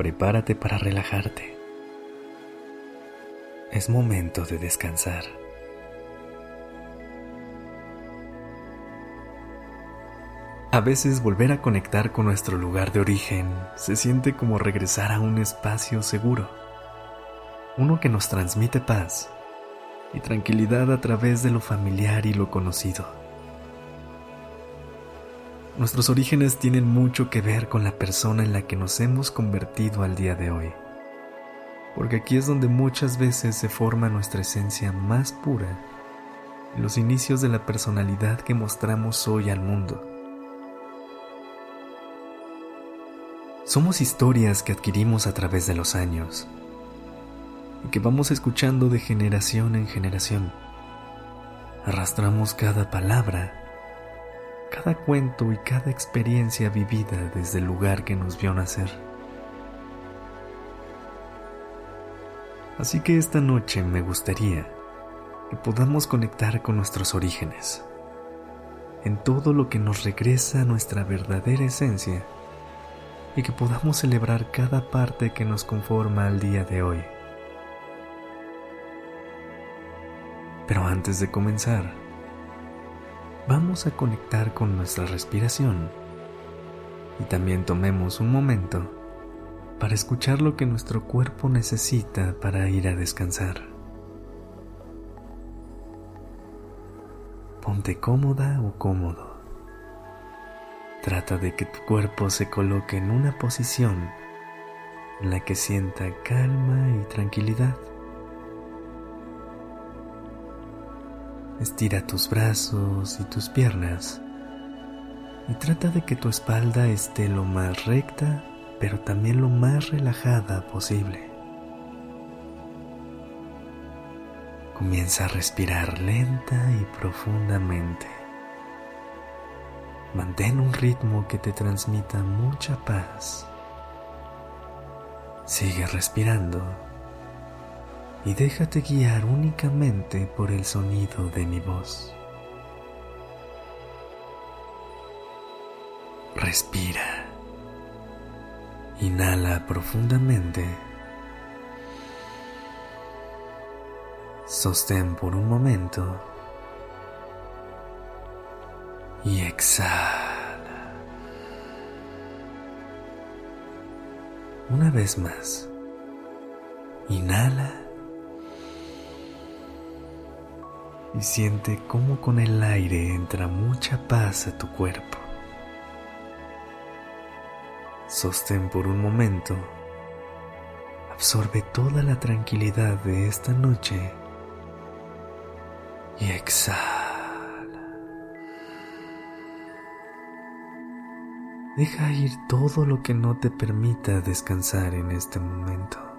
Prepárate para relajarte. Es momento de descansar. A veces volver a conectar con nuestro lugar de origen se siente como regresar a un espacio seguro, uno que nos transmite paz y tranquilidad a través de lo familiar y lo conocido. Nuestros orígenes tienen mucho que ver con la persona en la que nos hemos convertido al día de hoy, porque aquí es donde muchas veces se forma nuestra esencia más pura los inicios de la personalidad que mostramos hoy al mundo. Somos historias que adquirimos a través de los años y que vamos escuchando de generación en generación. Arrastramos cada palabra, cada cuento y cada experiencia vivida desde el lugar que nos vio nacer. Así que esta noche me gustaría que podamos conectar con nuestros orígenes, en todo lo que nos regresa a nuestra verdadera esencia y que podamos celebrar cada parte que nos conforma al día de hoy. Pero antes de comenzar, vamos a conectar con nuestra respiración y también tomemos un momento para escuchar lo que nuestro cuerpo necesita para ir a descansar. Ponte cómoda o cómodo. Trata de que tu cuerpo se coloque en una posición en la que sienta calma y tranquilidad. Estira tus brazos y tus piernas y trata de que tu espalda esté lo más recta, pero también lo más relajada posible. Comienza a respirar lenta y profundamente. Mantén un ritmo que te transmita mucha paz. Sigue respirando y déjate guiar únicamente por el sonido de mi voz. Respira. Inhala profundamente. Sostén por un momento y exhala. Una vez más. Inhala. Y siente cómo con el aire entra mucha paz a tu cuerpo. Sostén por un momento. Absorbe toda la tranquilidad de esta noche. Y exhala. Deja ir todo lo que no te permita descansar en este momento.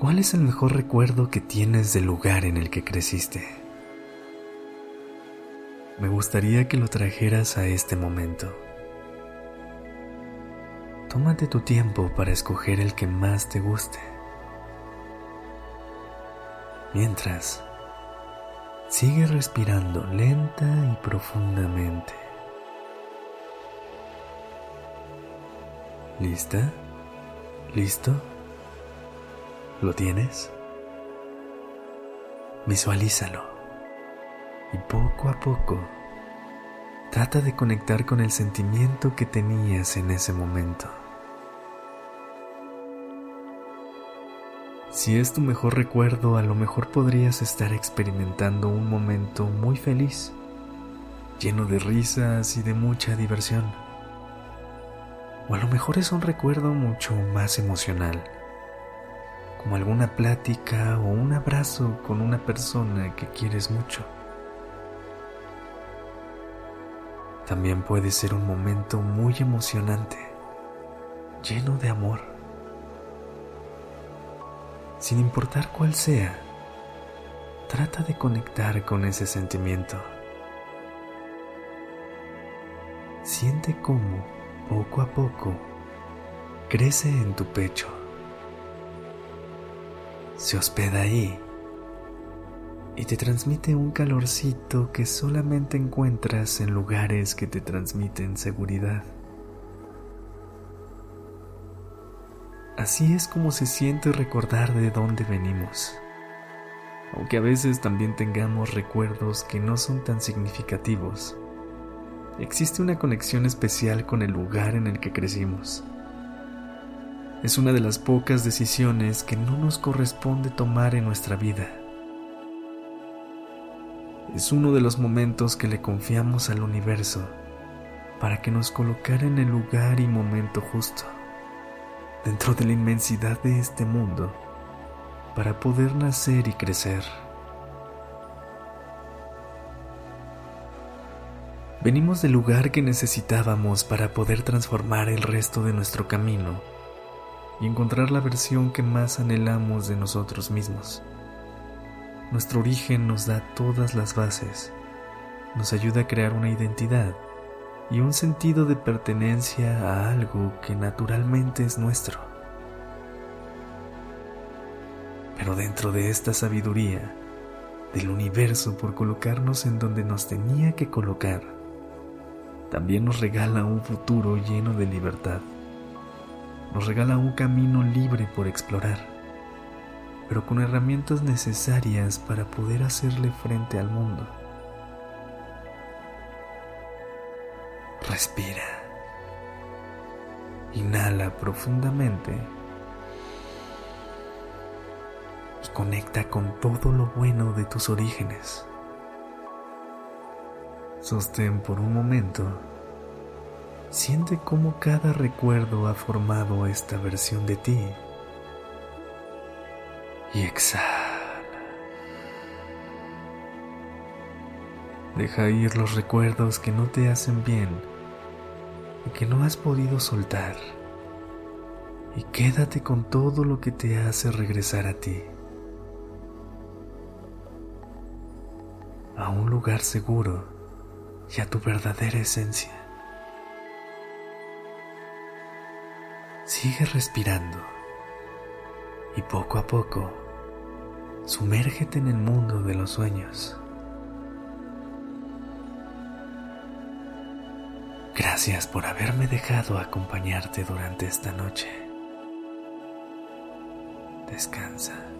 ¿Cuál es el mejor recuerdo que tienes del lugar en el que creciste? Me gustaría que lo trajeras a este momento. Tómate tu tiempo para escoger el que más te guste. Mientras, Sigue respirando lenta y profundamente. ¿Lista? ¿Listo? ¿Lo tienes? Visualízalo y poco a poco trata de conectar con el sentimiento que tenías en ese momento. Si es tu mejor recuerdo, a lo mejor podrías estar experimentando un momento muy feliz, lleno de risas y de mucha diversión. O a lo mejor es un recuerdo mucho más emocional, como alguna plática o un abrazo con una persona que quieres mucho. también puede ser un momento muy emocionante, lleno de amor. Sin importar cuál sea, trata de conectar con ese sentimiento. Siente cómo, poco a poco, crece en tu pecho. Se hospeda ahí y te transmite un calorcito que solamente encuentras en lugares que te transmiten seguridad. Así es como se siente recordar de dónde venimos, aunque a veces también tengamos recuerdos que no son tan significativos. Existe una conexión especial con el lugar en el que crecimos. Es una de las pocas decisiones que no nos corresponde tomar en nuestra vida es uno de los momentos que le confiamos al universo para que nos colocara en el lugar y momento justo, dentro de la inmensidad de este mundo, para poder nacer y crecer. Venimos del lugar que necesitábamos para poder transformar el resto de nuestro camino y encontrar la versión que más anhelamos de nosotros mismos. Nuestro origen nos da todas las bases, nos ayuda a crear una identidad y un sentido de pertenencia a algo que naturalmente es nuestro. Pero dentro de esta sabiduría, del universo por colocarnos en donde nos tenía que colocar, también nos regala un futuro lleno de libertad. Nos regala un camino libre por explorar pero con herramientas necesarias para poder hacerle frente al mundo. Respira. Inhala profundamente y conecta con todo lo bueno de tus orígenes. Sostén por un momento. Siente cómo cada recuerdo ha formado esta versión de ti y exhala. Deja ir los recuerdos que no te hacen bien y que no has podido soltar. Y quédate con todo lo que te hace regresar a ti. A un lugar seguro y a tu verdadera esencia. Sigue respirando y poco a poco sumérgete en el mundo de los sueños. Gracias por haberme dejado acompañarte durante esta noche. Descansa.